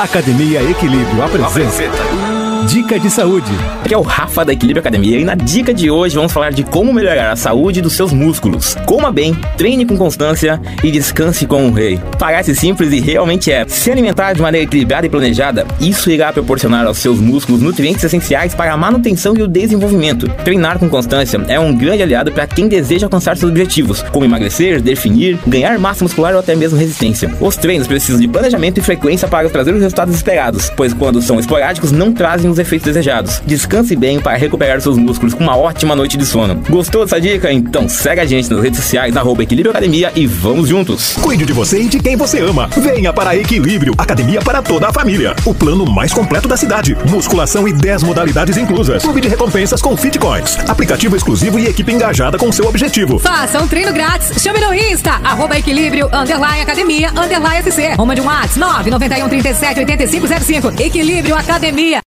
Academia Equilíbrio apresenta. Dica de saúde. Aqui é o Rafa da Equilíbrio Academia e na dica de hoje vamos falar de como melhorar a saúde dos seus músculos. Coma bem, treine com constância e descanse como um rei. Parece simples e realmente é. Se alimentar de maneira equilibrada e planejada, isso irá proporcionar aos seus músculos nutrientes essenciais para a manutenção e o desenvolvimento. Treinar com constância é um grande aliado para quem deseja alcançar seus objetivos, como emagrecer, definir, ganhar massa muscular ou até mesmo resistência. Os treinos precisam de planejamento e frequência para trazer os resultados esperados, pois quando são esporádicos não trazem os efeitos desejados. Descanse bem para recuperar seus músculos com uma ótima noite de sono. Gostou dessa dica? Então segue a gente nas redes sociais, arroba Equilíbrio Academia e vamos juntos! Cuide de você e de quem você ama. Venha para Equilíbrio, academia para toda a família. O plano mais completo da cidade. Musculação e 10 modalidades inclusas. Clube de recompensas com Fitcoins. Aplicativo exclusivo e equipe engajada com seu objetivo. Faça um treino grátis. Chame no Insta, arroba Equilíbrio, underline academia, underline SC. Uma de um WhatsApp, 991 37 8505. Equilíbrio Academia.